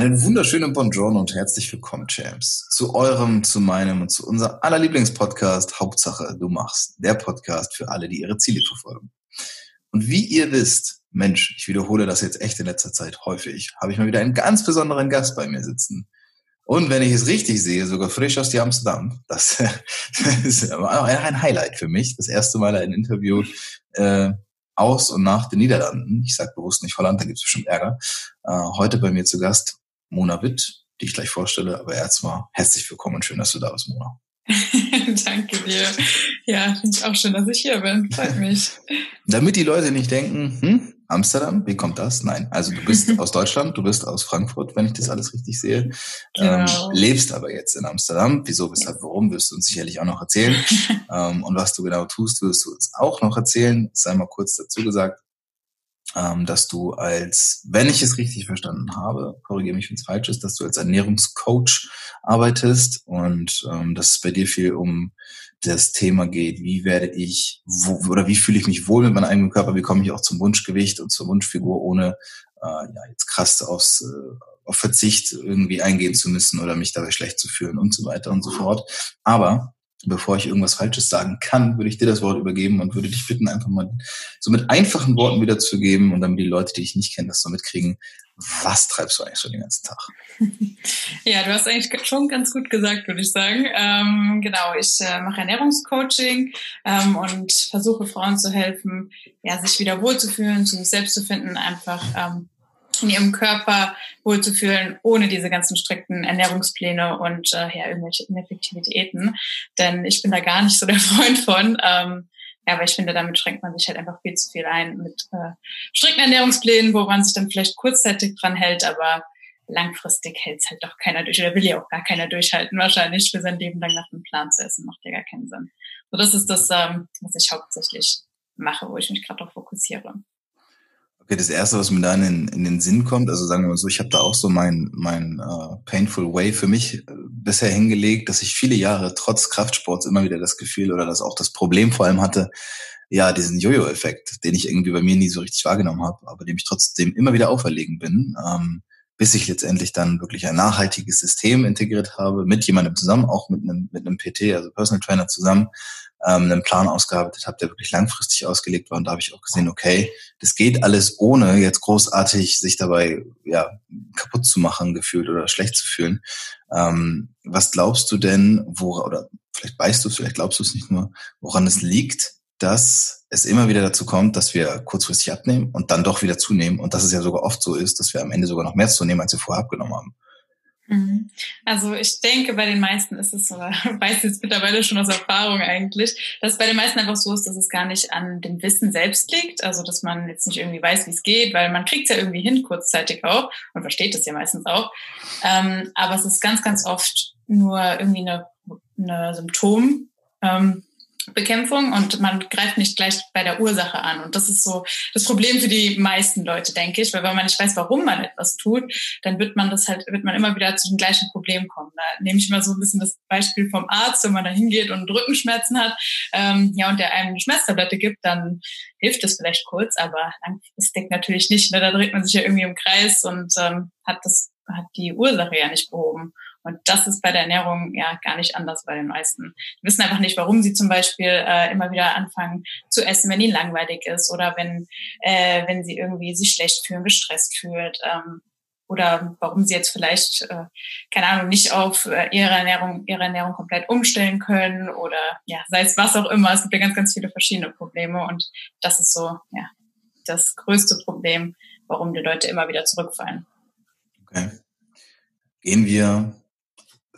Einen wunderschönen Bonjour und herzlich willkommen, Champs, zu eurem, zu meinem und zu unserem aller Lieblingspodcast Hauptsache du machst, der Podcast für alle, die ihre Ziele verfolgen. Und wie ihr wisst, Mensch, ich wiederhole das jetzt echt in letzter Zeit häufig, habe ich mal wieder einen ganz besonderen Gast bei mir sitzen. Und wenn ich es richtig sehe, sogar frisch aus die Amsterdam. Das, ist ein Highlight für mich. Das erste Mal ein Interview äh, aus und nach den Niederlanden. Ich sage bewusst nicht Holland, da gibt es bestimmt Ärger. Äh, heute bei mir zu Gast Mona Witt, die ich gleich vorstelle. Aber erstmal herzlich willkommen und schön, dass du da bist, Mona. Danke dir. Ja, finde ich auch schön, dass ich hier bin. Freut mich. Damit die Leute nicht denken, hm, Amsterdam, wie kommt das? Nein, also du bist aus Deutschland, du bist aus Frankfurt, wenn ich das alles richtig sehe. Ähm, genau. Ähm, lebst aber jetzt in Amsterdam. Wieso, weshalb, warum, wirst du uns sicherlich auch noch erzählen. ähm, und was du genau tust, wirst du uns auch noch erzählen. Sei mal kurz dazu gesagt ähm, dass du als, wenn ich es richtig verstanden habe, korrigiere mich, wenn es falsch ist, dass du als Ernährungscoach arbeitest und ähm, dass es bei dir viel um das Thema geht, wie werde ich, wo, oder wie fühle ich mich wohl mit meinem eigenen Körper, wie komme ich auch zum Wunschgewicht und zur Wunschfigur, ohne äh, ja, jetzt krass aufs, äh, auf Verzicht irgendwie eingehen zu müssen oder mich dabei schlecht zu fühlen und so weiter und so fort. Aber bevor ich irgendwas Falsches sagen kann, würde ich dir das Wort übergeben und würde dich bitten, einfach mal so mit einfachen Worten wiederzugeben und damit die Leute, die ich nicht kenne, das so mitkriegen. Was treibst du eigentlich so den ganzen Tag? Ja, du hast eigentlich schon ganz gut gesagt, würde ich sagen. Ähm, genau, ich äh, mache Ernährungscoaching ähm, und versuche Frauen zu helfen, ja, sich wieder wohlzufühlen, zu sich selbst zu finden, einfach ähm, in ihrem Körper wohlzufühlen, ohne diese ganzen strikten Ernährungspläne und äh, ja, irgendwelche ineffektive Diäten. Denn ich bin da gar nicht so der Freund von. Ähm, ja, aber ich finde, damit schränkt man sich halt einfach viel zu viel ein mit äh, strikten Ernährungsplänen, wo man sich dann vielleicht kurzzeitig dran hält, aber langfristig hält es halt doch keiner durch oder will ja auch gar keiner durchhalten, wahrscheinlich für sein Leben lang nach einem Plan zu essen, macht ja gar keinen Sinn. So, das ist das, ähm, was ich hauptsächlich mache, wo ich mich gerade darauf fokussiere. Okay, das erste, was mir da in, in den Sinn kommt, also sagen wir mal so, ich habe da auch so mein mein uh, painful way für mich äh, bisher hingelegt, dass ich viele Jahre trotz Kraftsports immer wieder das Gefühl oder das auch das Problem vor allem hatte, ja, diesen Jojo-Effekt, den ich irgendwie bei mir nie so richtig wahrgenommen habe, aber dem ich trotzdem immer wieder auferlegen bin, ähm, bis ich letztendlich dann wirklich ein nachhaltiges System integriert habe, mit jemandem zusammen, auch mit einem, mit einem PT, also Personal Trainer zusammen, ähm, einen Plan ausgearbeitet habe, der wirklich langfristig ausgelegt war. Und da habe ich auch gesehen, okay, das geht alles ohne jetzt großartig sich dabei ja kaputt zu machen gefühlt oder schlecht zu fühlen. Ähm, was glaubst du denn, wo oder vielleicht weißt du es, vielleicht glaubst du es nicht nur, woran es liegt, dass es immer wieder dazu kommt, dass wir kurzfristig abnehmen und dann doch wieder zunehmen und dass es ja sogar oft so ist, dass wir am Ende sogar noch mehr zunehmen, als wir vorher abgenommen haben. Mhm. Also ich denke, bei den meisten ist es so, weiß jetzt mittlerweile schon aus Erfahrung eigentlich, dass bei den meisten einfach so ist, dass es gar nicht an dem Wissen selbst liegt, also dass man jetzt nicht irgendwie weiß, wie es geht, weil man kriegt es ja irgendwie hin, kurzzeitig auch, und versteht es ja meistens auch. Ähm, aber es ist ganz, ganz oft nur irgendwie eine, eine Symptom. Ähm, Bekämpfung und man greift nicht gleich bei der Ursache an. Und das ist so das Problem für die meisten Leute, denke ich, weil wenn man nicht weiß, warum man etwas tut, dann wird man das halt, wird man immer wieder zu dem gleichen Problem kommen. Da nehme ich mal so ein bisschen das Beispiel vom Arzt, wenn man da hingeht und Rückenschmerzen hat, ähm, ja, und der einem eine Schmerztablette gibt, dann hilft das vielleicht kurz, aber das deckt natürlich nicht. Ne? Da dreht man sich ja irgendwie im Kreis und ähm, hat das, hat die Ursache ja nicht behoben. Und das ist bei der Ernährung ja gar nicht anders bei den meisten. Die wissen einfach nicht, warum sie zum Beispiel äh, immer wieder anfangen zu essen, wenn ihnen langweilig ist oder wenn, äh, wenn sie irgendwie sich schlecht fühlen, gestresst fühlt. Ähm, oder warum sie jetzt vielleicht, äh, keine Ahnung, nicht auf äh, ihre Ernährung, ihre Ernährung komplett umstellen können oder ja, sei es was auch immer. Es gibt ja ganz, ganz viele verschiedene Probleme und das ist so, ja, das größte Problem, warum die Leute immer wieder zurückfallen. Okay. Gehen wir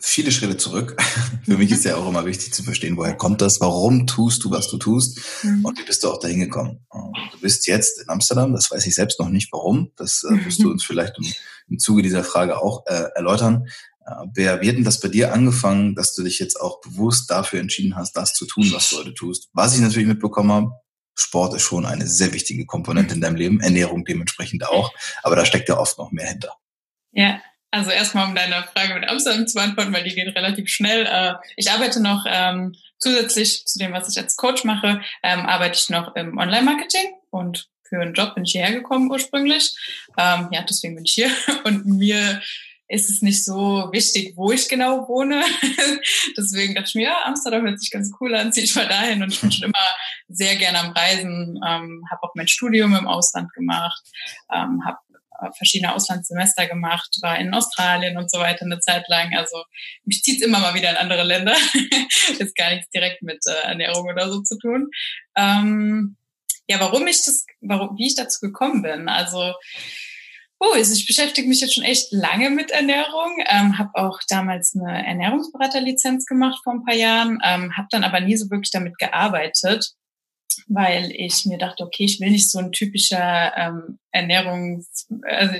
viele Schritte zurück. Für mich ist ja auch immer wichtig zu verstehen, woher kommt das, warum tust du, was du tust mhm. und wie bist du auch dahin gekommen. Du bist jetzt in Amsterdam, das weiß ich selbst noch nicht warum, das äh, wirst du uns vielleicht im, im Zuge dieser Frage auch äh, erläutern. Äh, wer, wie hat denn das bei dir angefangen, dass du dich jetzt auch bewusst dafür entschieden hast, das zu tun, was du heute tust? Was ich natürlich mitbekommen habe, Sport ist schon eine sehr wichtige Komponente in deinem Leben, Ernährung dementsprechend auch, aber da steckt ja oft noch mehr hinter. Ja, also erstmal, um deine Frage mit Amsterdam zu beantworten, weil die geht relativ schnell. Äh, ich arbeite noch ähm, zusätzlich zu dem, was ich als Coach mache, ähm, arbeite ich noch im Online-Marketing und für einen Job bin ich hierher gekommen ursprünglich. Ähm, ja, deswegen bin ich hier und mir ist es nicht so wichtig, wo ich genau wohne. deswegen dachte ich mir, ja, Amsterdam hört sich ganz cool an, ziehe ich mal dahin und ich bin schon immer sehr gerne am Reisen, ähm, habe auch mein Studium im Ausland gemacht, ähm, habe verschiedene Auslandssemester gemacht, war in Australien und so weiter eine Zeit lang. Also mich zieht immer mal wieder in andere Länder. Ist gar nichts direkt mit äh, Ernährung oder so zu tun. Ähm, ja, warum ich das, warum, wie ich dazu gekommen bin. Also Oh, ich beschäftige mich jetzt schon echt lange mit Ernährung, ähm, habe auch damals eine Ernährungsberaterlizenz gemacht vor ein paar Jahren, ähm, habe dann aber nie so wirklich damit gearbeitet weil ich mir dachte, okay, ich will nicht so ein typischer ähm, Ernährungs, also,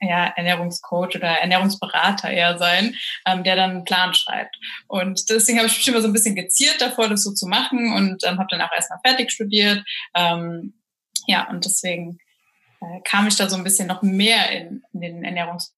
ja, Ernährungscoach oder Ernährungsberater eher sein, ähm, der dann einen Plan schreibt. Und deswegen habe ich mich immer so ein bisschen geziert davor, das so zu machen und ähm, habe dann auch erstmal fertig studiert. Ähm, ja, und deswegen äh, kam ich da so ein bisschen noch mehr in, in den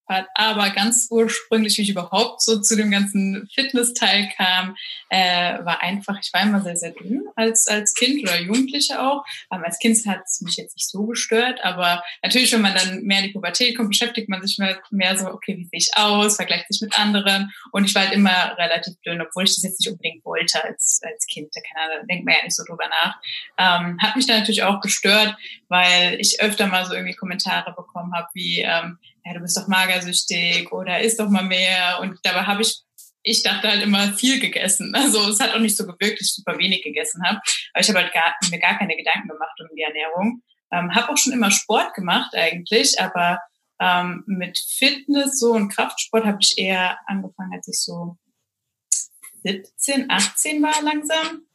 Ernährungspart. Aber ganz ursprünglich, wie ich überhaupt so zu dem ganzen Fitness-Teil kam, äh, war einfach, ich war immer sehr, sehr dünn als, als Kind oder Jugendliche auch. Aber als Kind hat es mich jetzt nicht so gestört. Aber natürlich, wenn man dann mehr in die Pubertät kommt, beschäftigt man sich mehr, mehr so, okay, wie sehe ich aus, vergleicht sich mit anderen. Und ich war halt immer relativ dünn, obwohl ich das jetzt nicht unbedingt wollte als, als Kind. Da kann, da denkt man ja nicht so drüber nach. Ähm, hat mich dann natürlich auch gestört, weil ich öfter mal so irgendwie Kommentare bekommen habe, wie, ähm, ja, du bist doch magersüchtig oder isst doch mal mehr. Und dabei habe ich, ich dachte halt immer viel gegessen. Also es hat auch nicht so gewirkt, dass ich super wenig gegessen habe. Aber ich habe halt gar, mir gar keine Gedanken gemacht um die Ernährung. Ähm, habe auch schon immer Sport gemacht eigentlich, aber ähm, mit Fitness so und Kraftsport habe ich eher angefangen, als ich so 17, 18 war langsam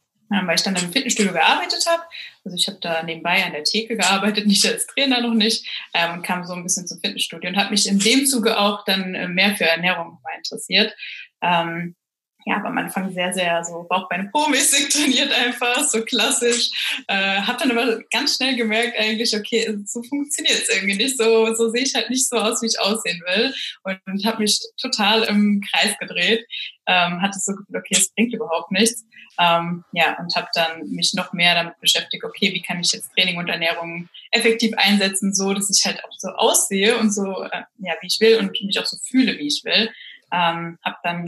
weil ich dann im Fitnessstudio gearbeitet habe. Also ich habe da nebenbei an der Theke gearbeitet, nicht als Trainer noch nicht, ähm, und kam so ein bisschen zum Fitnessstudio und habe mich in dem Zuge auch dann äh, mehr für Ernährung interessiert. Ähm, ja, aber am Anfang sehr, sehr so Bauchbeine Po-mäßig trainiert einfach, so klassisch. Äh, hab dann aber ganz schnell gemerkt eigentlich, okay, so funktioniert es irgendwie nicht. So, so sehe ich halt nicht so aus, wie ich aussehen will. Und, und habe mich total im Kreis gedreht. Ähm, hatte so gefühlt, okay, es bringt überhaupt nichts. Ähm, ja, und habe dann mich noch mehr damit beschäftigt, okay, wie kann ich jetzt Training und Ernährung effektiv einsetzen, so dass ich halt auch so aussehe und so, äh, ja, wie ich will und mich auch so fühle, wie ich will. Ähm, habe dann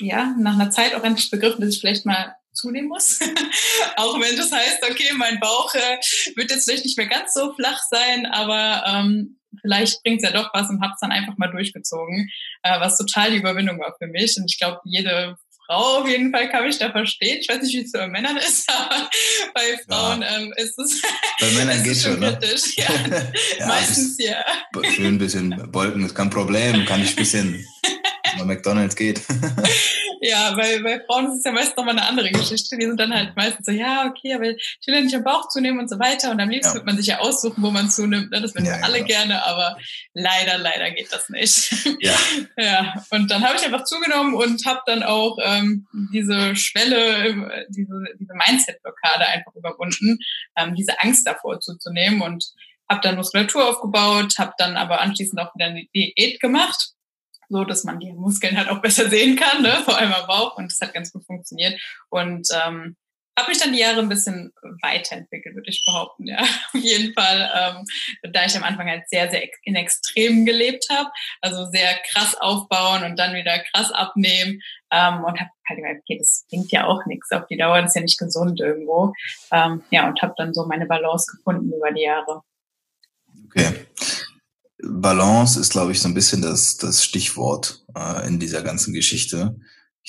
ja, nach einer Zeit auch endlich begriffen, dass ich vielleicht mal zunehmen muss. auch wenn das heißt, okay, mein Bauch äh, wird jetzt vielleicht nicht mehr ganz so flach sein, aber ähm, vielleicht bringt es ja doch was und habe es dann einfach mal durchgezogen, äh, was total die Überwindung war für mich. Und ich glaube, jede Frau auf jeden Fall kann mich da verstehen. Ich weiß nicht, wie es bei Männern ist, aber bei Frauen ja. ähm, ist es. Bei Männern geht schon, ne? Ja. ja. Meistens ja. Schön ein bisschen Bolken ist kein Problem, kann ich ein bisschen bei McDonalds geht. ja, weil bei Frauen ist es ja meist nochmal eine andere Geschichte. Die sind dann halt meistens so, ja, okay, aber ich will ja nicht am Bauch zunehmen und so weiter. Und am liebsten ja. wird man sich ja aussuchen, wo man zunimmt. Ne? Das würden ja, alle ja. gerne, aber leider, leider geht das nicht. Ja. ja. Und dann habe ich einfach zugenommen und habe dann auch ähm, diese Schwelle, diese, diese Mindset-Blockade einfach überwunden, ähm, diese Angst davor zuzunehmen und habe dann Muskulatur aufgebaut, habe dann aber anschließend auch wieder eine Diät gemacht so dass man die Muskeln halt auch besser sehen kann, ne? vor allem am Bauch. Und das hat ganz gut funktioniert. Und ähm, habe mich dann die Jahre ein bisschen weiterentwickelt, würde ich behaupten. Ja, auf jeden Fall, ähm, da ich am Anfang halt sehr, sehr in Extremen gelebt habe, also sehr krass aufbauen und dann wieder krass abnehmen ähm, und habe halt gedacht, okay, das bringt ja auch nichts auf die Dauer, das ist ja nicht gesund irgendwo. Ähm, ja, und habe dann so meine Balance gefunden über die Jahre. Okay. Balance ist, glaube ich, so ein bisschen das, das Stichwort äh, in dieser ganzen Geschichte.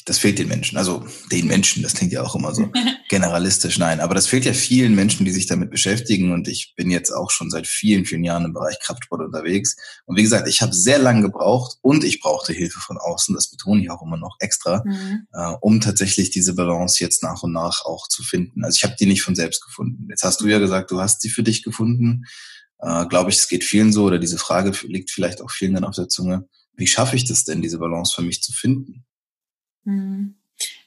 Das fehlt den Menschen. Also den Menschen, das klingt ja auch immer so generalistisch. Nein, aber das fehlt ja vielen Menschen, die sich damit beschäftigen. Und ich bin jetzt auch schon seit vielen, vielen Jahren im Bereich Kraftsport unterwegs. Und wie gesagt, ich habe sehr lange gebraucht und ich brauchte Hilfe von außen. Das betone ich auch immer noch extra, mhm. äh, um tatsächlich diese Balance jetzt nach und nach auch zu finden. Also ich habe die nicht von selbst gefunden. Jetzt hast du ja gesagt, du hast sie für dich gefunden äh, glaube ich, es geht vielen so oder diese Frage liegt vielleicht auch vielen dann auf der Zunge. Wie schaffe ich das denn, diese Balance für mich zu finden? Hm.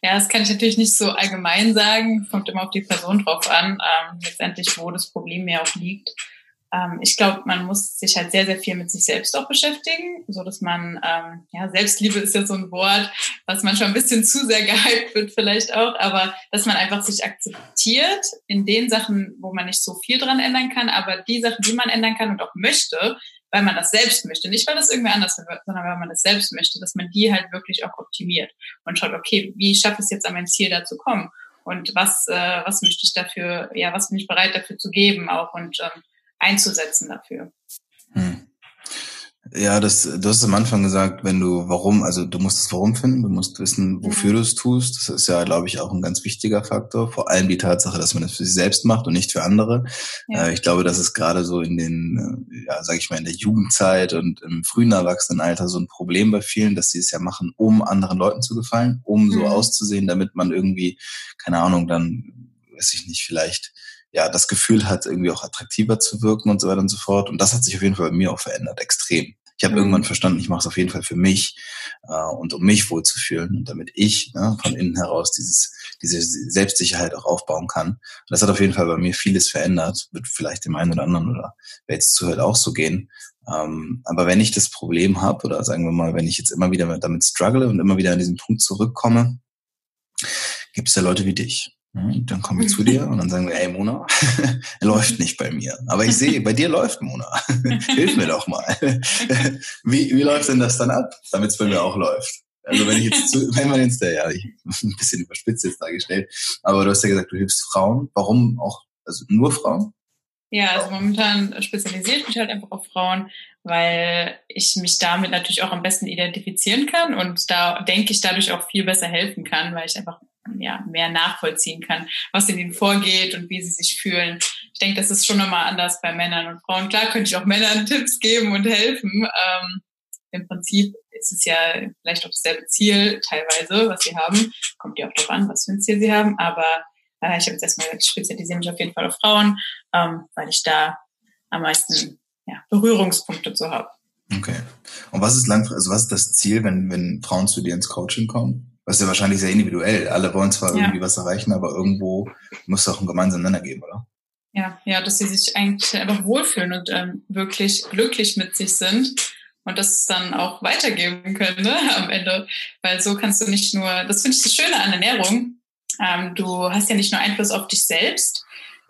Ja, das kann ich natürlich nicht so allgemein sagen. Kommt immer auf die Person drauf an, ähm, letztendlich, wo das Problem ja auch liegt ähm, ich glaube, man muss sich halt sehr, sehr viel mit sich selbst auch beschäftigen, so dass man, ähm, ja, Selbstliebe ist ja so ein Wort, was manchmal ein bisschen zu sehr gehypt wird vielleicht auch, aber dass man einfach sich akzeptiert in den Sachen, wo man nicht so viel dran ändern kann, aber die Sachen, die man ändern kann und auch möchte, weil man das selbst möchte, nicht weil das irgendwer anders wird, sondern weil man das selbst möchte, dass man die halt wirklich auch optimiert und schaut, okay, wie schaffe ich es jetzt an mein Ziel da zu kommen? Und was, äh, was möchte ich dafür, ja, was bin ich bereit dafür zu geben auch und ähm, einzusetzen dafür. Hm. Ja, das, du hast am Anfang gesagt, wenn du warum, also du musst das Warum finden, du musst wissen, wofür mhm. du es tust. Das ist ja, glaube ich, auch ein ganz wichtiger Faktor. Vor allem die Tatsache, dass man das für sich selbst macht und nicht für andere. Ja. Äh, ich glaube, das ist gerade so in den, äh, ja, sage ich mal, in der Jugendzeit und im frühen Erwachsenenalter so ein Problem bei vielen, dass sie es ja machen, um anderen Leuten zu gefallen, um mhm. so auszusehen, damit man irgendwie, keine Ahnung, dann, weiß ich nicht, vielleicht ja, das Gefühl hat, irgendwie auch attraktiver zu wirken und so weiter und so fort. Und das hat sich auf jeden Fall bei mir auch verändert, extrem. Ich habe mhm. irgendwann verstanden, ich mache es auf jeden Fall für mich äh, und um mich wohlzufühlen und damit ich ne, von innen heraus dieses, diese Selbstsicherheit auch aufbauen kann. Und das hat auf jeden Fall bei mir vieles verändert. Wird vielleicht dem einen oder anderen oder wer jetzt zuhört auch so gehen. Ähm, aber wenn ich das Problem habe oder sagen wir mal, wenn ich jetzt immer wieder damit struggle und immer wieder an diesen Punkt zurückkomme, gibt es ja Leute wie dich. Dann kommen wir zu dir und dann sagen wir, ey Mona, läuft nicht bei mir. Aber ich sehe, bei dir läuft Mona. Hilf mir doch mal. wie, wie läuft denn das dann ab, damit es bei mir auch läuft? Also wenn ich jetzt zu, wenn man jetzt, ja, ich, ein bisschen überspitzt jetzt dargestellt, aber du hast ja gesagt, du hilfst Frauen. Warum auch, also nur Frauen? Ja, also momentan spezialisiere ich mich halt einfach auf Frauen, weil ich mich damit natürlich auch am besten identifizieren kann und da denke ich dadurch auch viel besser helfen kann, weil ich einfach ja, mehr nachvollziehen kann, was in ihnen vorgeht und wie sie sich fühlen. Ich denke, das ist schon nochmal anders bei Männern und Frauen. Klar könnte ich auch Männern Tipps geben und helfen. Ähm, Im Prinzip ist es ja vielleicht auch dasselbe Ziel teilweise, was sie haben. Kommt ja auch darauf an, was für ein Ziel sie haben. Aber äh, ich habe jetzt erstmal gesagt, ich spezialisiere mich auf jeden Fall auf Frauen, ähm, weil ich da am meisten ja, Berührungspunkte zu habe. Okay. Und was ist langfristig, also was ist das Ziel, wenn, wenn Frauen zu dir ins Coaching kommen? Das ist ja wahrscheinlich sehr individuell. Alle wollen zwar ja. irgendwie was erreichen, aber irgendwo muss es auch einen gemeinsamen Nenner geben, oder? Ja, ja, dass sie sich eigentlich einfach wohlfühlen und ähm, wirklich glücklich mit sich sind und das dann auch weitergeben können ne, am Ende. Weil so kannst du nicht nur, das finde ich das Schöne an Ernährung, ähm, du hast ja nicht nur Einfluss auf dich selbst,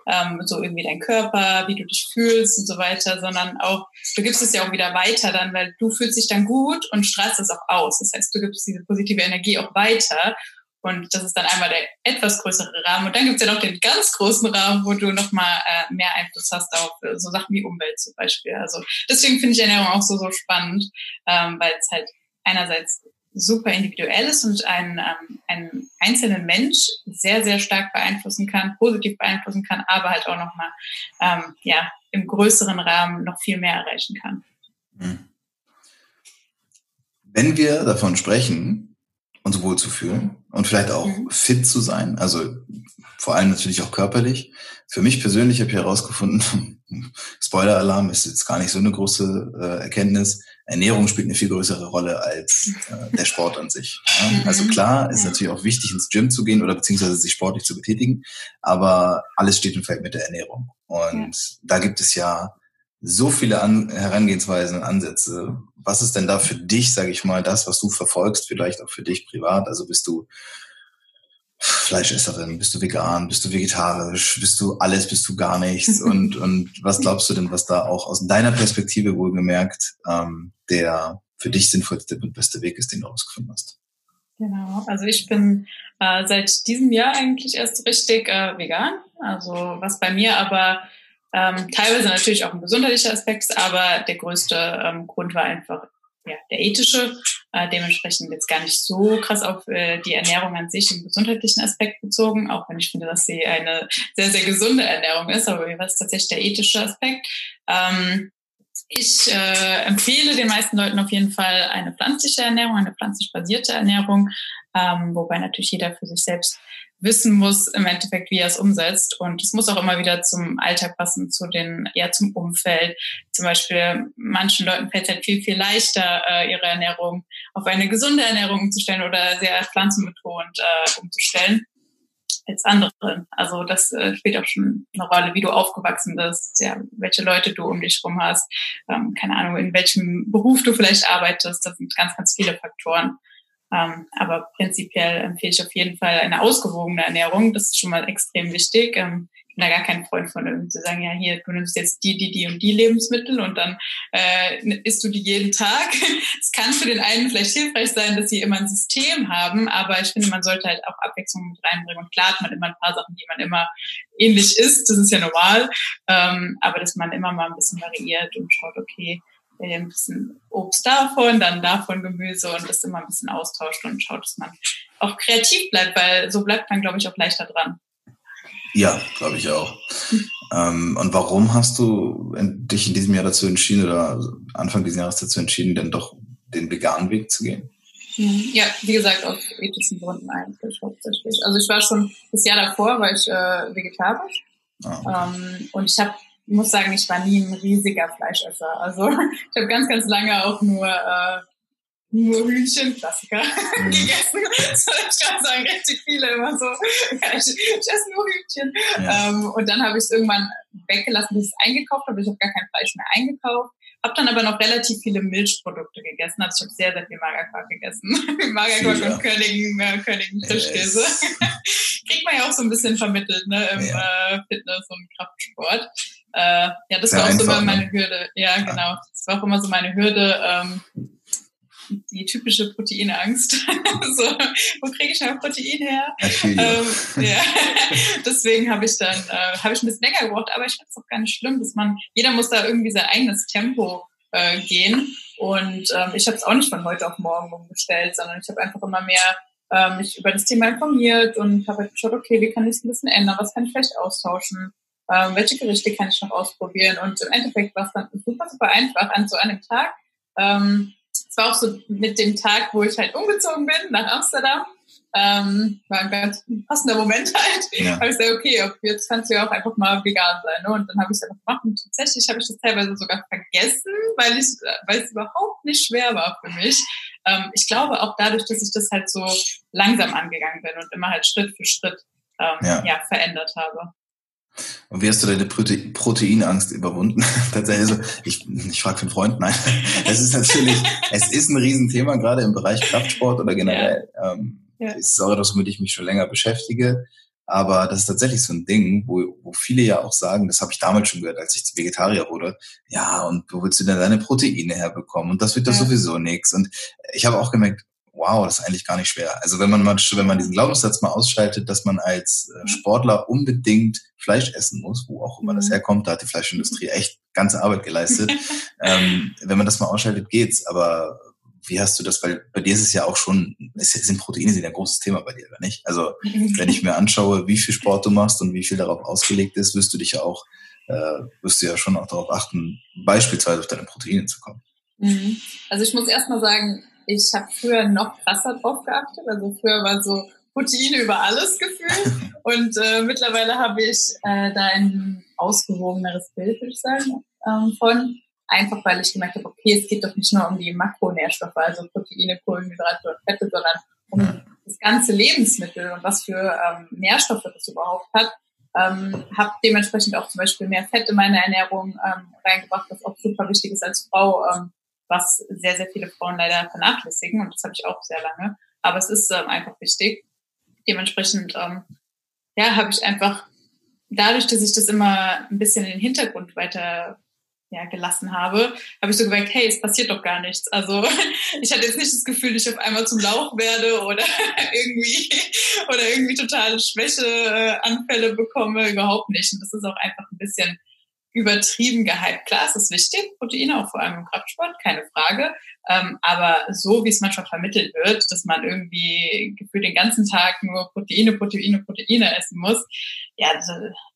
ähm, so irgendwie dein Körper, wie du dich fühlst und so weiter, sondern auch, du gibst es ja auch wieder weiter dann, weil du fühlst dich dann gut und strahlst es auch aus. Das heißt, du gibst diese positive Energie auch weiter. Und das ist dann einmal der etwas größere Rahmen. Und dann gibt es ja noch den ganz großen Rahmen, wo du nochmal äh, mehr Einfluss hast auf so Sachen wie Umwelt zum Beispiel. Also deswegen finde ich Ernährung auch so, so spannend, ähm, weil es halt einerseits super individuell ist und einen, ähm, einen einzelnen Mensch sehr, sehr stark beeinflussen kann, positiv beeinflussen kann, aber halt auch nochmal ähm, ja, im größeren Rahmen noch viel mehr erreichen kann. Hm. Wenn wir davon sprechen, uns wohlzufühlen und vielleicht auch mhm. fit zu sein. Also vor allem natürlich auch körperlich. Für mich persönlich habe ich herausgefunden, Spoiler-Alarm ist jetzt gar nicht so eine große äh, Erkenntnis. Ernährung spielt eine viel größere Rolle als äh, der Sport an sich. Ja? Mhm. Also klar, ist natürlich auch wichtig, ins Gym zu gehen oder beziehungsweise sich sportlich zu betätigen, aber alles steht und fällt mit der Ernährung. Und ja. da gibt es ja so viele An Herangehensweisen und Ansätze. Was ist denn da für dich, sage ich mal, das, was du verfolgst, vielleicht auch für dich privat? Also bist du Fleischesserin, bist du vegan, bist du vegetarisch, bist du alles, bist du gar nichts? und, und was glaubst du denn, was da auch aus deiner Perspektive wohlgemerkt ähm, der für dich sinnvollste und beste Weg ist, den du rausgefunden hast? Genau, also ich bin äh, seit diesem Jahr eigentlich erst richtig äh, vegan. Also was bei mir aber ähm, teilweise natürlich auch ein gesundheitlicher Aspekt, aber der größte ähm, Grund war einfach ja, der ethische. Äh, dementsprechend jetzt gar nicht so krass auf äh, die Ernährung an sich im gesundheitlichen Aspekt bezogen, auch wenn ich finde, dass sie eine sehr, sehr gesunde Ernährung ist, aber mir war es tatsächlich der ethische Aspekt. Ähm, ich äh, empfehle den meisten Leuten auf jeden Fall eine pflanzliche Ernährung, eine pflanzlich basierte Ernährung, ähm, wobei natürlich jeder für sich selbst wissen muss im Endeffekt, wie er es umsetzt. Und es muss auch immer wieder zum Alltag passen, zu den, eher zum Umfeld. Zum Beispiel manchen Leuten fällt es halt viel, viel leichter, äh, ihre Ernährung auf eine gesunde Ernährung umzustellen oder sehr pflanzenbetont äh, umzustellen als anderen. Also das äh, spielt auch schon eine Rolle, wie du aufgewachsen bist, ja, welche Leute du um dich rum hast, ähm, keine Ahnung, in welchem Beruf du vielleicht arbeitest. Das sind ganz, ganz viele Faktoren. Ähm, aber prinzipiell empfehle ich auf jeden Fall eine ausgewogene Ernährung. Das ist schon mal extrem wichtig. Ähm, ich bin da gar kein Freund von irgendwie zu sagen, ja, hier, du nimmst jetzt die, die, die und die Lebensmittel und dann äh, isst du die jeden Tag. Es kann für den einen vielleicht hilfreich sein, dass sie immer ein System haben, aber ich finde, man sollte halt auch Abwechslung mit reinbringen. Und klar hat man immer ein paar Sachen, die man immer ähnlich isst, das ist ja normal, ähm, aber dass man immer mal ein bisschen variiert und schaut, okay, ein bisschen Obst davon, dann davon Gemüse und das immer ein bisschen austauscht und schaut, dass man auch kreativ bleibt, weil so bleibt man, glaube ich, auch leichter dran. Ja, glaube ich auch. ähm, und warum hast du dich in diesem Jahr dazu entschieden oder Anfang dieses Jahres dazu entschieden, denn doch den veganen Weg zu gehen? Ja, wie gesagt, aus ethischen Gründen eigentlich hauptsächlich. Also ich war schon das Jahr davor, war ich äh, vegetarisch. Ah, okay. ähm, und ich habe muss sagen, ich war nie ein riesiger Fleischesser. Also ich habe ganz, ganz lange auch nur äh, nur Hühnchen, Klassiker, mhm. gegessen. So, ich kann sagen, richtig viele immer so, ja, ich, ich esse nur Hühnchen. Ja. Ähm, und dann habe ich es irgendwann weggelassen, bis ich es eingekauft habe. Ich habe gar kein Fleisch mehr eingekauft. Habe dann aber noch relativ viele Milchprodukte gegessen. Also ich habe sehr, sehr viel Magerquark gegessen. Magerquark ja. und Körnigen, äh, Körnigen Frischkäse. Yes. Kriegt man ja auch so ein bisschen vermittelt ne, im ja. äh, Fitness- und Kraftsport. Äh, ja, das Sehr war auch so immer meine ne? Hürde. Ja, genau. Das war auch immer so meine Hürde. Ähm, die typische Proteinangst. so, wo kriege ich noch Protein her? Ähm, ja. Deswegen habe ich dann äh, habe ich ein bisschen länger gebraucht, aber ich finde es auch gar nicht schlimm, dass man jeder muss da irgendwie sein eigenes Tempo äh, gehen. Und ähm, ich habe es auch nicht von heute auf morgen umgestellt, sondern ich habe einfach immer mehr äh, mich über das Thema informiert und habe halt geschaut, okay, wie kann ich es ein bisschen ändern, was kann ich vielleicht austauschen, ähm, welche Gerichte kann ich noch ausprobieren. Und im Endeffekt war es dann super, super einfach an so einem Tag. Ähm, es war auch so mit dem Tag, wo ich halt umgezogen bin nach Amsterdam. Ähm, war ein ganz passender Moment halt. Ja. habe ich gesagt, okay, jetzt kannst du ja auch einfach mal vegan sein. Ne? Und dann habe ich es einfach gemacht. Und tatsächlich habe ich das teilweise sogar vergessen, weil ich, weil es überhaupt nicht schwer war für mich. Ähm, ich glaube auch dadurch, dass ich das halt so langsam angegangen bin und immer halt Schritt für Schritt ähm, ja. ja verändert habe. Und wie hast du deine Prote Proteinangst überwunden? Tatsächlich, also ich, ich frage für einen Freund, nein. Es ist natürlich, es ist ein Riesenthema, gerade im Bereich Kraftsport oder generell. Ja. Ähm, ja. Ist auch etwas, womit ich mich schon länger beschäftige. Aber das ist tatsächlich so ein Ding, wo, wo viele ja auch sagen, das habe ich damals schon gehört, als ich Vegetarier wurde, ja, und wo willst du denn deine Proteine herbekommen? Und das wird doch ja. sowieso nichts. Und ich habe auch gemerkt, wow, das ist eigentlich gar nicht schwer. Also wenn man mal, wenn man diesen Glaubenssatz mal ausschaltet, dass man als äh, Sportler unbedingt Fleisch essen muss, wo auch immer mhm. das herkommt, da hat die Fleischindustrie echt ganze Arbeit geleistet. ähm, wenn man das mal ausschaltet, geht's. Aber wie hast du das? Weil bei dir ist es ja auch schon, es sind Proteine sind ein großes Thema bei dir, oder nicht? Also wenn ich mir anschaue, wie viel Sport du machst und wie viel darauf ausgelegt ist, wirst du dich ja auch, äh, wirst du ja schon auch darauf achten, beispielsweise auf deine Proteine zu kommen. Mhm. Also ich muss erstmal sagen, ich habe früher noch krasser drauf geachtet. Also früher war so Proteine über alles gefühlt. Und äh, mittlerweile habe ich äh, da ein ausgewogeneres Bild, würde ich sagen, ähm, von. Einfach weil ich gemerkt habe, okay, es geht doch nicht nur um die Makronährstoffe, also Proteine, Kohlenhydrate und Fette, sondern um das ganze Lebensmittel und was für ähm, Nährstoffe das überhaupt hat. Ähm, habe dementsprechend auch zum Beispiel mehr Fett in meine Ernährung ähm, reingebracht, was auch super wichtig ist als Frau, ähm, was sehr, sehr viele Frauen leider vernachlässigen und das habe ich auch sehr lange. Aber es ist ähm, einfach wichtig. Dementsprechend ähm, ja, habe ich einfach dadurch, dass ich das immer ein bisschen in den Hintergrund weiter ja, gelassen habe, habe ich so gemerkt, hey, es passiert doch gar nichts. Also ich hatte jetzt nicht das Gefühl, dass ich auf einmal zum Lauch werde oder irgendwie oder irgendwie totale Schwächeanfälle bekomme, überhaupt nicht. Und das ist auch einfach ein bisschen übertrieben gehypt. Klar, es ist wichtig, Proteine, auch vor allem im Kraftsport, keine Frage. Ähm, aber so, wie es manchmal vermittelt wird, dass man irgendwie für den ganzen Tag nur Proteine, Proteine, Proteine essen muss, ja, das,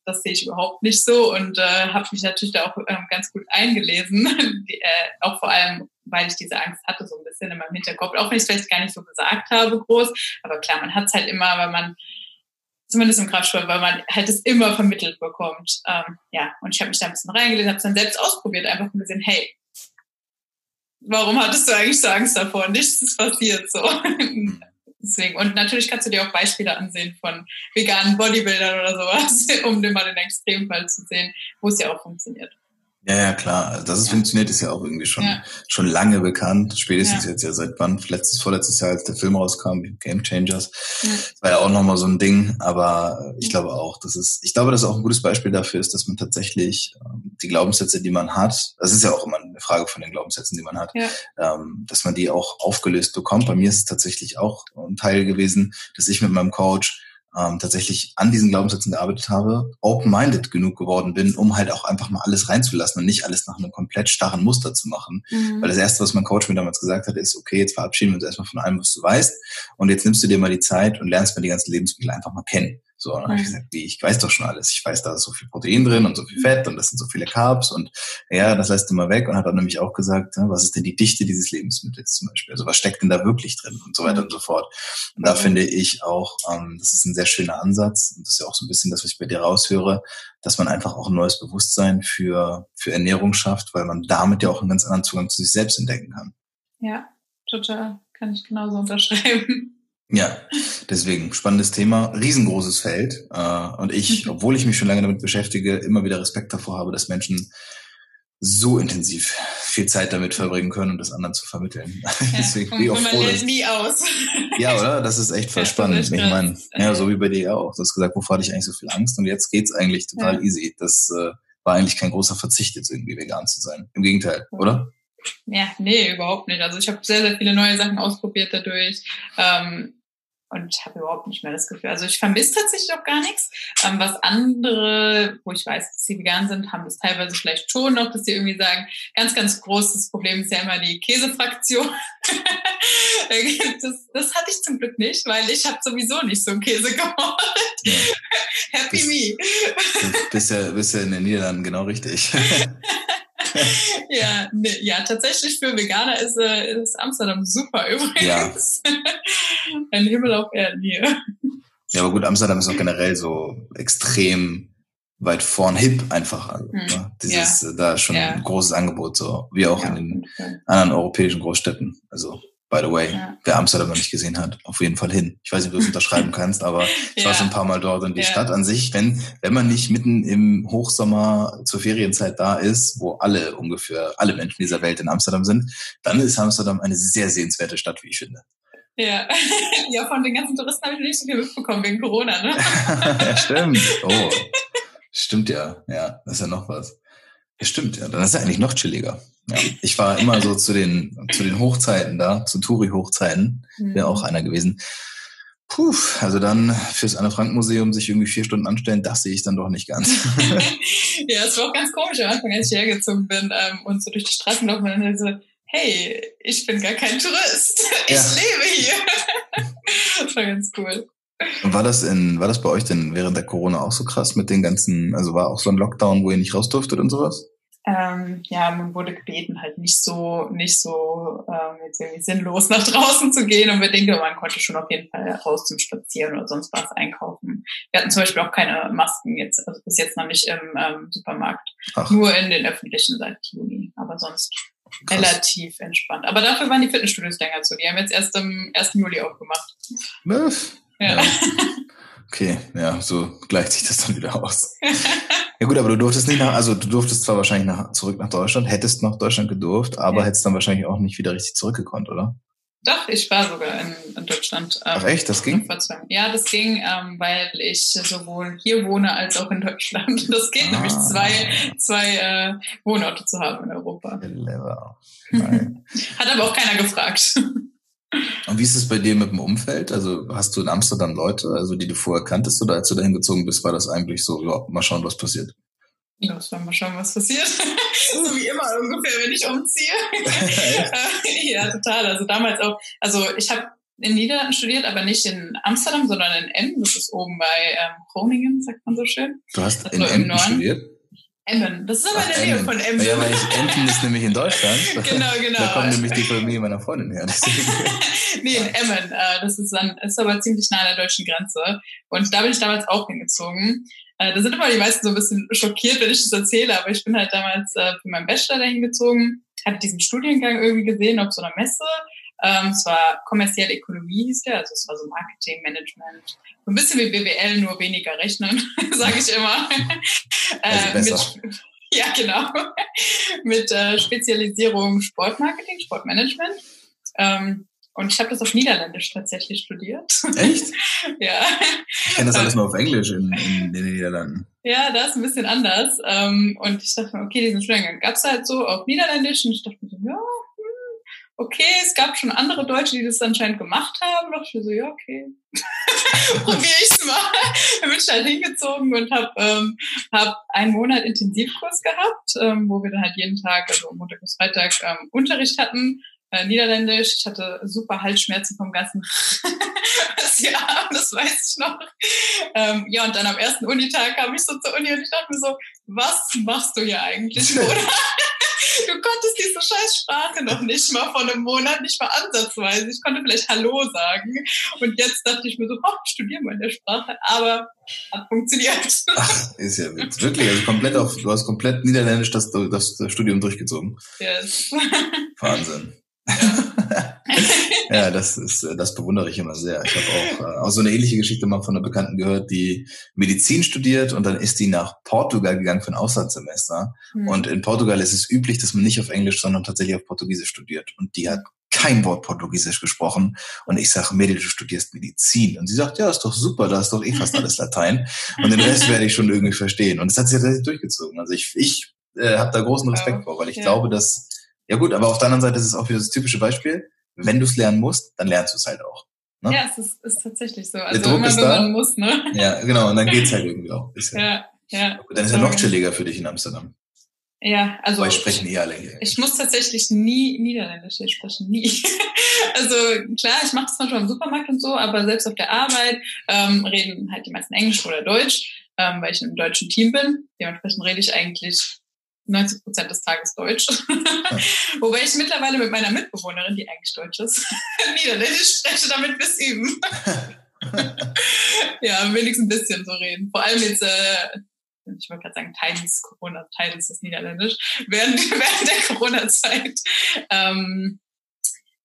das sehe ich überhaupt nicht so und äh, habe mich natürlich da auch ähm, ganz gut eingelesen, die, äh, auch vor allem, weil ich diese Angst hatte, so ein bisschen in meinem Hinterkopf, auch wenn ich es vielleicht gar nicht so gesagt habe, groß, aber klar, man hat es halt immer, weil man zumindest im Kraftsport, weil man halt es immer vermittelt bekommt. Ähm, ja, und ich habe mich da ein bisschen reingelesen, habe es dann selbst ausprobiert, einfach ein bisschen, hey, warum hattest du eigentlich so Angst davor? Nichts ist passiert so. Deswegen. Und natürlich kannst du dir auch Beispiele ansehen von veganen Bodybuildern oder sowas, um den mal den Extremfall zu sehen, wo es ja auch funktioniert. Ja, ja, klar. Dass es ja. funktioniert, ist ja auch irgendwie schon, ja. schon lange bekannt. Spätestens ja. jetzt ja seit wann? Letztes, vorletztes Jahr, als der Film rauskam, Game Changers. Das war ja auch nochmal so ein Ding. Aber ich glaube auch, dass es, ich glaube, dass auch ein gutes Beispiel dafür ist, dass man tatsächlich ähm, die Glaubenssätze, die man hat, das ist ja auch immer eine Frage von den Glaubenssätzen, die man hat, ähm, dass man die auch aufgelöst bekommt. Bei mir ist es tatsächlich auch ein Teil gewesen, dass ich mit meinem Coach ähm, tatsächlich an diesen Glaubenssätzen gearbeitet habe, open-minded genug geworden bin, um halt auch einfach mal alles reinzulassen und nicht alles nach einem komplett starren Muster zu machen. Mhm. Weil das Erste, was mein Coach mir damals gesagt hat, ist, okay, jetzt verabschieden wir uns erstmal von allem, was du weißt und jetzt nimmst du dir mal die Zeit und lernst mal die ganzen Lebensmittel einfach mal kennen. So, dann mhm. habe ich gesagt, wie, ich weiß doch schon alles. Ich weiß, da ist so viel Protein drin und so viel Fett und das sind so viele Carbs und ja, das lässt du mal weg und hat dann nämlich auch gesagt, ne, was ist denn die Dichte dieses Lebensmittels zum Beispiel? Also was steckt denn da wirklich drin und so weiter und so fort. Und da finde ich auch, ähm, das ist ein sehr schöner Ansatz und das ist ja auch so ein bisschen das, was ich bei dir raushöre, dass man einfach auch ein neues Bewusstsein für, für Ernährung schafft, weil man damit ja auch einen ganz anderen Zugang zu sich selbst entdecken kann. Ja, total. Kann ich genauso unterschreiben. Ja, deswegen spannendes Thema, riesengroßes Feld. Äh, und ich, mhm. obwohl ich mich schon lange damit beschäftige, immer wieder Respekt davor habe, dass Menschen so intensiv viel Zeit damit verbringen können, um das anderen zu vermitteln. Ja, Deswegen bin ich auch froh, dass, nie aus. ja, oder? Das ist echt voll spannend. Ich meine, ja, so wie bei dir auch. Du hast gesagt, wovor hatte ich eigentlich so viel Angst? Und jetzt geht's eigentlich total ja. easy. Das äh, war eigentlich kein großer Verzicht, jetzt irgendwie vegan zu sein. Im Gegenteil, oder? Ja, nee, überhaupt nicht. Also ich habe sehr, sehr viele neue Sachen ausprobiert dadurch. Ähm, und ich habe überhaupt nicht mehr das Gefühl. Also ich vermisse tatsächlich auch gar nichts. Ähm, was andere, wo ich weiß, dass sie vegan sind, haben das teilweise vielleicht schon noch, dass sie irgendwie sagen, ganz, ganz großes Problem ist ja immer die Käsefraktion. das, das hatte ich zum Glück nicht, weil ich habe sowieso nicht so einen Käse gemacht. Ja. Happy bist, me. Bist ja, bist ja in den Niederlanden genau richtig. ja, ne, ja, tatsächlich für Veganer ist, äh, ist Amsterdam super übrigens. Ja. Ein Himmel auf Erden hier. Ja, aber gut, Amsterdam ist auch generell so extrem weit vorn hip einfach. Also, hm. ne? Dieses, ja. da ist schon ja. ein großes Angebot, so wie auch ja, in den anderen europäischen Großstädten. Also by the way, wer Amsterdam noch nicht gesehen hat, auf jeden Fall hin. Ich weiß nicht, ob du es unterschreiben kannst, aber ich war schon ein paar Mal dort und die. Stadt an sich, wenn, wenn man nicht mitten im Hochsommer zur Ferienzeit da ist, wo alle ungefähr, alle Menschen dieser Welt in Amsterdam sind, dann ist Amsterdam eine sehr sehenswerte Stadt, wie ich finde. Ja, ja von den ganzen Touristen habe ich nicht so viel mitbekommen wegen Corona, ne? ja, stimmt. Oh, stimmt ja. Ja, das ist ja noch was. Ja, stimmt, ja. Dann ist er eigentlich noch chilliger. Ja. Ich war immer so zu den, zu den Hochzeiten da, zu Touri-Hochzeiten, wäre auch mhm. einer gewesen. Puh, also dann fürs Anne-Frank-Museum sich irgendwie vier Stunden anstellen, das sehe ich dann doch nicht ganz. ja, es war auch ganz komisch am Anfang, als ich hergezogen bin ähm, und so durch die Straßen laufen und dann so, hey, ich bin gar kein Tourist, ich ja. lebe hier. das war ganz cool. Und war das in, war das bei euch denn während der Corona auch so krass mit den ganzen, also war auch so ein Lockdown, wo ihr nicht raus durftet und sowas? ähm, ja, man wurde gebeten, halt nicht so, nicht so ähm, jetzt irgendwie sinnlos nach draußen zu gehen. Und wir denken, man konnte schon auf jeden Fall raus zum Spazieren oder sonst was einkaufen. Wir hatten zum Beispiel auch keine Masken jetzt, also bis jetzt noch nicht im ähm, Supermarkt. Ach. Nur in den öffentlichen seit Juni. Aber sonst Krass. relativ entspannt. Aber dafür waren die Fitnessstudios länger zu. Die haben jetzt erst am 1. Juli aufgemacht. Was? Ja. ja. Okay, ja, so gleicht sich das dann wieder aus. Ja gut, aber du durftest nicht nach, also du durftest zwar wahrscheinlich nach, zurück nach Deutschland, hättest nach Deutschland gedurft, aber ja. hättest dann wahrscheinlich auch nicht wieder richtig zurückgekonnt, oder? Doch, ich war sogar in, in Deutschland. Ähm, Ach echt, das ging? Ja, das ging, ähm, weil ich sowohl hier wohne als auch in Deutschland. Das geht ah. nämlich zwei, zwei äh, Wohnorte zu haben in Europa. Clever. Hat aber auch keiner gefragt. Und wie ist es bei dir mit dem Umfeld? Also hast du in Amsterdam Leute, also die du vorher kanntest oder als du dahin gezogen bist, war das eigentlich so, ja, mal schauen, was passiert? Ja, das war mal schauen, was passiert. so wie immer ungefähr, wenn ich umziehe. ja, total. Also damals auch, also ich habe in Niederlanden studiert, aber nicht in Amsterdam, sondern in Emmen. Das ist oben bei ähm, Groningen, sagt man so schön. Du hast also in Emmen studiert? Emmen. Das ist aber in der Nähe von Emmen. Ja, weil ich, Emden ist nämlich in Deutschland. genau, genau. Da kommt nämlich die Familie meiner Freundin her. nee, in Emmen. Äh, das ist, dann, ist aber ziemlich nah an der deutschen Grenze. Und da bin ich damals auch hingezogen. Äh, da sind immer die meisten so ein bisschen schockiert, wenn ich das erzähle, aber ich bin halt damals äh, für meinen Bachelor dahin gezogen, hatte diesen Studiengang irgendwie gesehen auf so einer Messe. Ähm, es war kommerzielle Ökonomie hieß der, also es war so Marketing, Management, so ein bisschen wie BWL, nur weniger rechnen, sage ich immer. Also äh, mit, ja, genau. mit äh, Spezialisierung Sportmarketing, Sportmanagement. Ähm, und ich habe das auf Niederländisch tatsächlich studiert. Echt? ja. Ich kenne das alles nur auf Englisch in, in, den Niederlanden. Ja, das ist ein bisschen anders. Ähm, und ich dachte mir, okay, diesen Studiengang gab es halt so auf Niederländisch. Und ich dachte mir so, ja, okay, es gab schon andere Deutsche, die das anscheinend gemacht haben. Und ich so, ja, okay, probiere ich's mal. Dann bin ich halt hingezogen und habe ähm, hab einen Monat Intensivkurs gehabt, ähm, wo wir dann halt jeden Tag, also Montag bis Freitag, ähm, Unterricht hatten. Äh, Niederländisch. Ich hatte super Halsschmerzen vom ganzen ja, das weiß ich noch. Ähm, ja, und dann am ersten Unitag kam ich so zur Uni und ich dachte mir so, was machst du hier eigentlich, oder? du konntest diese scheiß Sprache noch nicht mal vor einem Monat, nicht mal ansatzweise. Ich konnte vielleicht Hallo sagen. Und jetzt dachte ich mir so, oh, ich studiere mal in der Sprache, aber hat funktioniert. Ach, ist ja wirklich, also komplett auf, du hast komplett Niederländisch das, das, das Studium durchgezogen. Yes. Wahnsinn. Ja. ja, das ist, das bewundere ich immer sehr. Ich habe auch, äh, auch so eine ähnliche Geschichte mal von einer Bekannten gehört, die Medizin studiert und dann ist die nach Portugal gegangen für ein Auslandssemester. Mhm. Und in Portugal ist es üblich, dass man nicht auf Englisch, sondern tatsächlich auf Portugiesisch studiert. Und die hat kein Wort Portugiesisch gesprochen. Und ich sage, Mädel, du studierst Medizin. Und sie sagt, ja, ist doch super, da ist doch eh fast alles Latein. Und den Rest werde ich schon irgendwie verstehen. Und das hat sie tatsächlich durchgezogen. Also ich, ich äh, habe da großen Respekt wow. vor, weil ich ja. glaube, dass ja gut, aber auf der anderen Seite ist es auch wieder das typische Beispiel. Wenn du es lernen musst, dann lernst du es halt auch. Ne? Ja, es ist, ist tatsächlich so. Also der Druck immer, ist wenn da. man muss, ne? Ja, genau. Und dann geht's halt irgendwie auch. Ist ja, ja. Dann ist ja noch chilliger für dich in Amsterdam. Ja, also. Weil sprechen eh alle hier. Ich muss tatsächlich nie Niederländisch sprechen, nie. also klar, ich mache das manchmal im Supermarkt und so, aber selbst auf der Arbeit ähm, reden halt die meisten Englisch oder Deutsch, ähm, weil ich in einem deutschen Team bin. Dementsprechend rede ich eigentlich 90 Prozent des Tages Deutsch. Wobei ich mittlerweile mit meiner Mitbewohnerin, die eigentlich Deutsch ist, Niederländisch spreche, damit wir es üben. ja, wenigstens ein bisschen so reden. Vor allem jetzt, äh, ich wollte gerade sagen, teils Corona, teils das Niederländisch, während, während der Corona-Zeit. Ähm,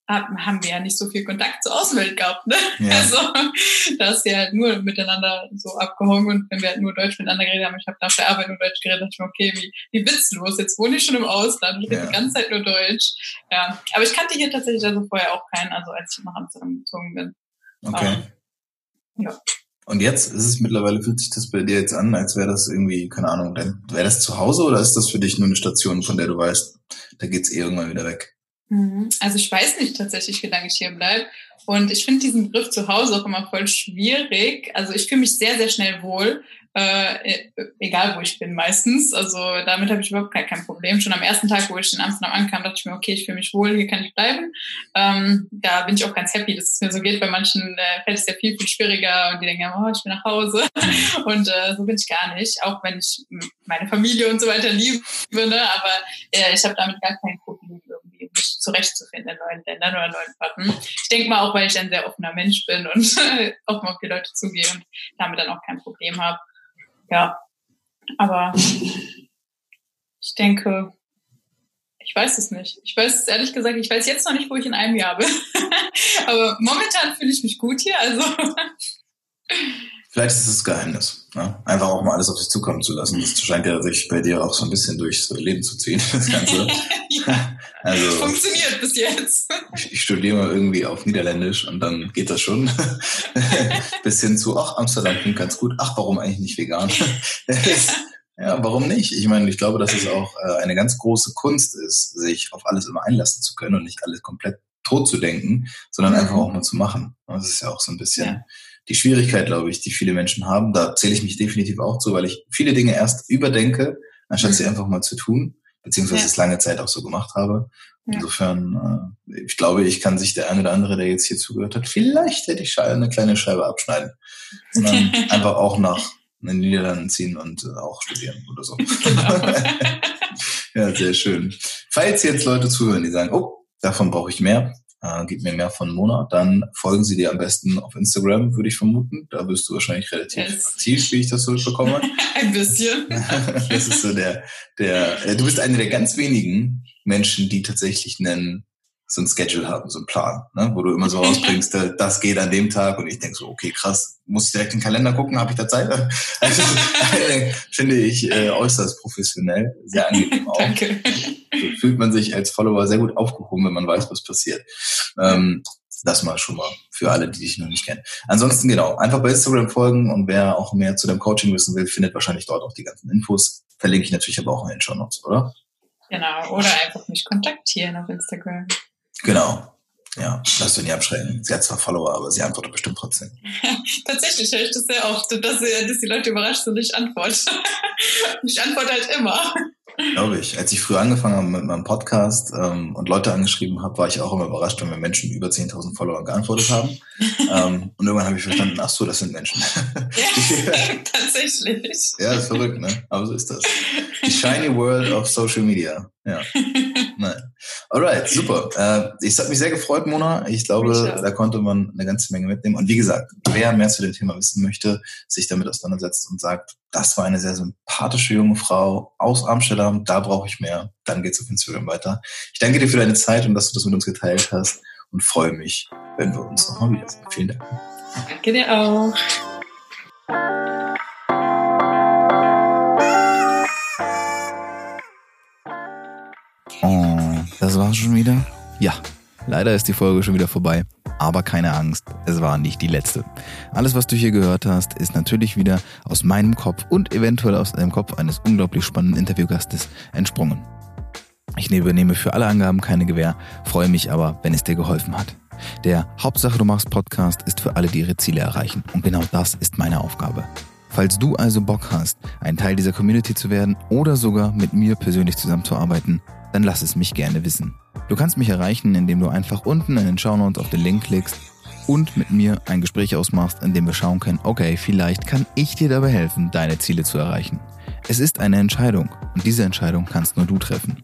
haben wir ja nicht so viel Kontakt zur Außenwelt gehabt. Ne? Ja. Also da ist ja halt nur miteinander so abgehangen und wenn wir halt nur Deutsch miteinander geredet haben, ich habe nach der Arbeit nur Deutsch geredet, dachte ich mir, okay, wie, wie witzlos, jetzt wohne ich schon im Ausland, ich rede ja. die ganze Zeit nur Deutsch. Ja, aber ich kannte hier tatsächlich also vorher auch keinen, also als ich nach Amsterdam gezogen bin. Okay. Um, ähm, ja. Und jetzt ist es mittlerweile, fühlt sich das bei dir jetzt an, als wäre das irgendwie, keine Ahnung, wäre das zu Hause oder ist das für dich nur eine Station, von der du weißt, da geht's eh irgendwann wieder weg? Mhm. Also ich weiß nicht tatsächlich, wie lange ich hier bleibe. Und ich finde diesen Begriff zu Hause auch immer voll schwierig. Also ich fühle mich sehr, sehr schnell wohl, äh, egal wo ich bin meistens. Also damit habe ich überhaupt kein, kein Problem. Schon am ersten Tag, wo ich in Amsterdam ankam, dachte ich mir, okay, ich fühle mich wohl, hier kann ich bleiben. Ähm, da bin ich auch ganz happy, dass es mir so geht. Bei manchen äh, fällt es ja viel, viel schwieriger und die denken, oh, ich bin nach Hause. Mhm. Und äh, so bin ich gar nicht, auch wenn ich meine Familie und so weiter liebe. Ne? Aber äh, ich habe damit gar kein Problem zurechtzufinden in neuen Ländern oder neuen Orten. Ich denke mal auch, weil ich ein sehr offener Mensch bin und offen auf die Leute zugehe und damit dann auch kein Problem habe. Ja, aber ich denke, ich weiß es nicht. Ich weiß ehrlich gesagt, ich weiß jetzt noch nicht, wo ich in einem Jahr bin. aber momentan fühle ich mich gut hier, also. Vielleicht ist es Geheimnis. Ne? Einfach auch mal alles auf sich zukommen zu lassen. Das scheint ja sich bei dir auch so ein bisschen durchs Leben zu ziehen, das Ganze. ja, also, funktioniert bis jetzt. Ich, ich, studiere mal irgendwie auf Niederländisch und dann geht das schon. bis hin zu, ach, Amsterdam klingt ganz gut. Ach, warum eigentlich nicht vegan? ja, warum nicht? Ich meine, ich glaube, dass es auch äh, eine ganz große Kunst ist, sich auf alles immer einlassen zu können und nicht alles komplett tot zu denken, sondern mhm. einfach auch mal zu machen. Das ist ja auch so ein bisschen... Ja die Schwierigkeit, glaube ich, die viele Menschen haben. Da zähle ich mich definitiv auch zu, weil ich viele Dinge erst überdenke, anstatt mhm. sie einfach mal zu tun, beziehungsweise ja. es lange Zeit auch so gemacht habe. Insofern, äh, ich glaube, ich kann sich der eine oder andere, der jetzt hier zugehört hat, vielleicht hätte ich eine kleine Scheibe abschneiden. Sondern einfach auch nach den Niederlanden ziehen und äh, auch studieren oder so. Genau. ja, sehr schön. Falls jetzt Leute zuhören, die sagen, oh, davon brauche ich mehr, äh, gib mir mehr von Mona, dann folgen sie dir am besten auf Instagram, würde ich vermuten. Da bist du wahrscheinlich relativ yes. aktiv, wie ich das so bekomme. Ein bisschen. das ist so der, der, du bist eine der ganz wenigen Menschen, die tatsächlich einen so ein Schedule haben, so ein Plan, ne? wo du immer so rausbringst, äh, das geht an dem Tag und ich denk so, okay, krass, muss ich direkt in den Kalender gucken, habe ich da Zeit? Also, finde ich äh, äußerst professionell, sehr angenehm auch. Danke. So fühlt man sich als Follower sehr gut aufgehoben, wenn man weiß, was passiert. Ähm, das mal schon mal für alle, die dich noch nicht kennen. Ansonsten genau, einfach bei Instagram folgen und wer auch mehr zu deinem Coaching wissen will, findet wahrscheinlich dort auch die ganzen Infos. Verlinke ich natürlich aber auch in den Show Notes, oder? Genau, oder einfach mich kontaktieren auf Instagram. Genau. Ja, lass du nie abschrecken. Sie hat zwar Follower, aber sie antwortet bestimmt trotzdem. Tatsächlich höre ich das sehr oft, dass, dass die Leute überrascht sind, ich antworte. ich antworte halt immer. Glaube ich. Als ich früher angefangen habe mit meinem Podcast ähm, und Leute angeschrieben habe, war ich auch immer überrascht, wenn mir Menschen über 10.000 Follower geantwortet haben. ähm, und irgendwann habe ich verstanden, ach so, das sind Menschen. ja, tatsächlich. Ja, ist verrückt, ne? Aber so ist das. Die shiny world of Social Media. Ja. Nein. Alright, super. Äh, ich habe mich sehr gefreut, Mona. Ich glaube, da konnte man eine ganze Menge mitnehmen. Und wie gesagt, wer mehr zu dem Thema wissen möchte, sich damit auseinandersetzt und sagt, das war eine sehr sympathische junge Frau aus Amsterdam, da brauche ich mehr, dann geht's auf Instagram weiter. Ich danke dir für deine Zeit und dass du das mit uns geteilt hast und freue mich, wenn wir uns nochmal wiedersehen. Vielen Dank. Danke dir auch. Schon wieder? Ja, leider ist die Folge schon wieder vorbei. Aber keine Angst, es war nicht die letzte. Alles, was du hier gehört hast, ist natürlich wieder aus meinem Kopf und eventuell aus dem Kopf eines unglaublich spannenden Interviewgastes entsprungen. Ich übernehme für alle Angaben keine Gewähr, freue mich aber, wenn es dir geholfen hat. Der Hauptsache du machst Podcast ist für alle, die ihre Ziele erreichen. Und genau das ist meine Aufgabe. Falls du also Bock hast, ein Teil dieser Community zu werden oder sogar mit mir persönlich zusammenzuarbeiten, dann lass es mich gerne wissen. Du kannst mich erreichen, indem du einfach unten in den Shownotes auf den Link klickst und mit mir ein Gespräch ausmachst, in dem wir schauen können, okay, vielleicht kann ich dir dabei helfen, deine Ziele zu erreichen. Es ist eine Entscheidung und diese Entscheidung kannst nur du treffen.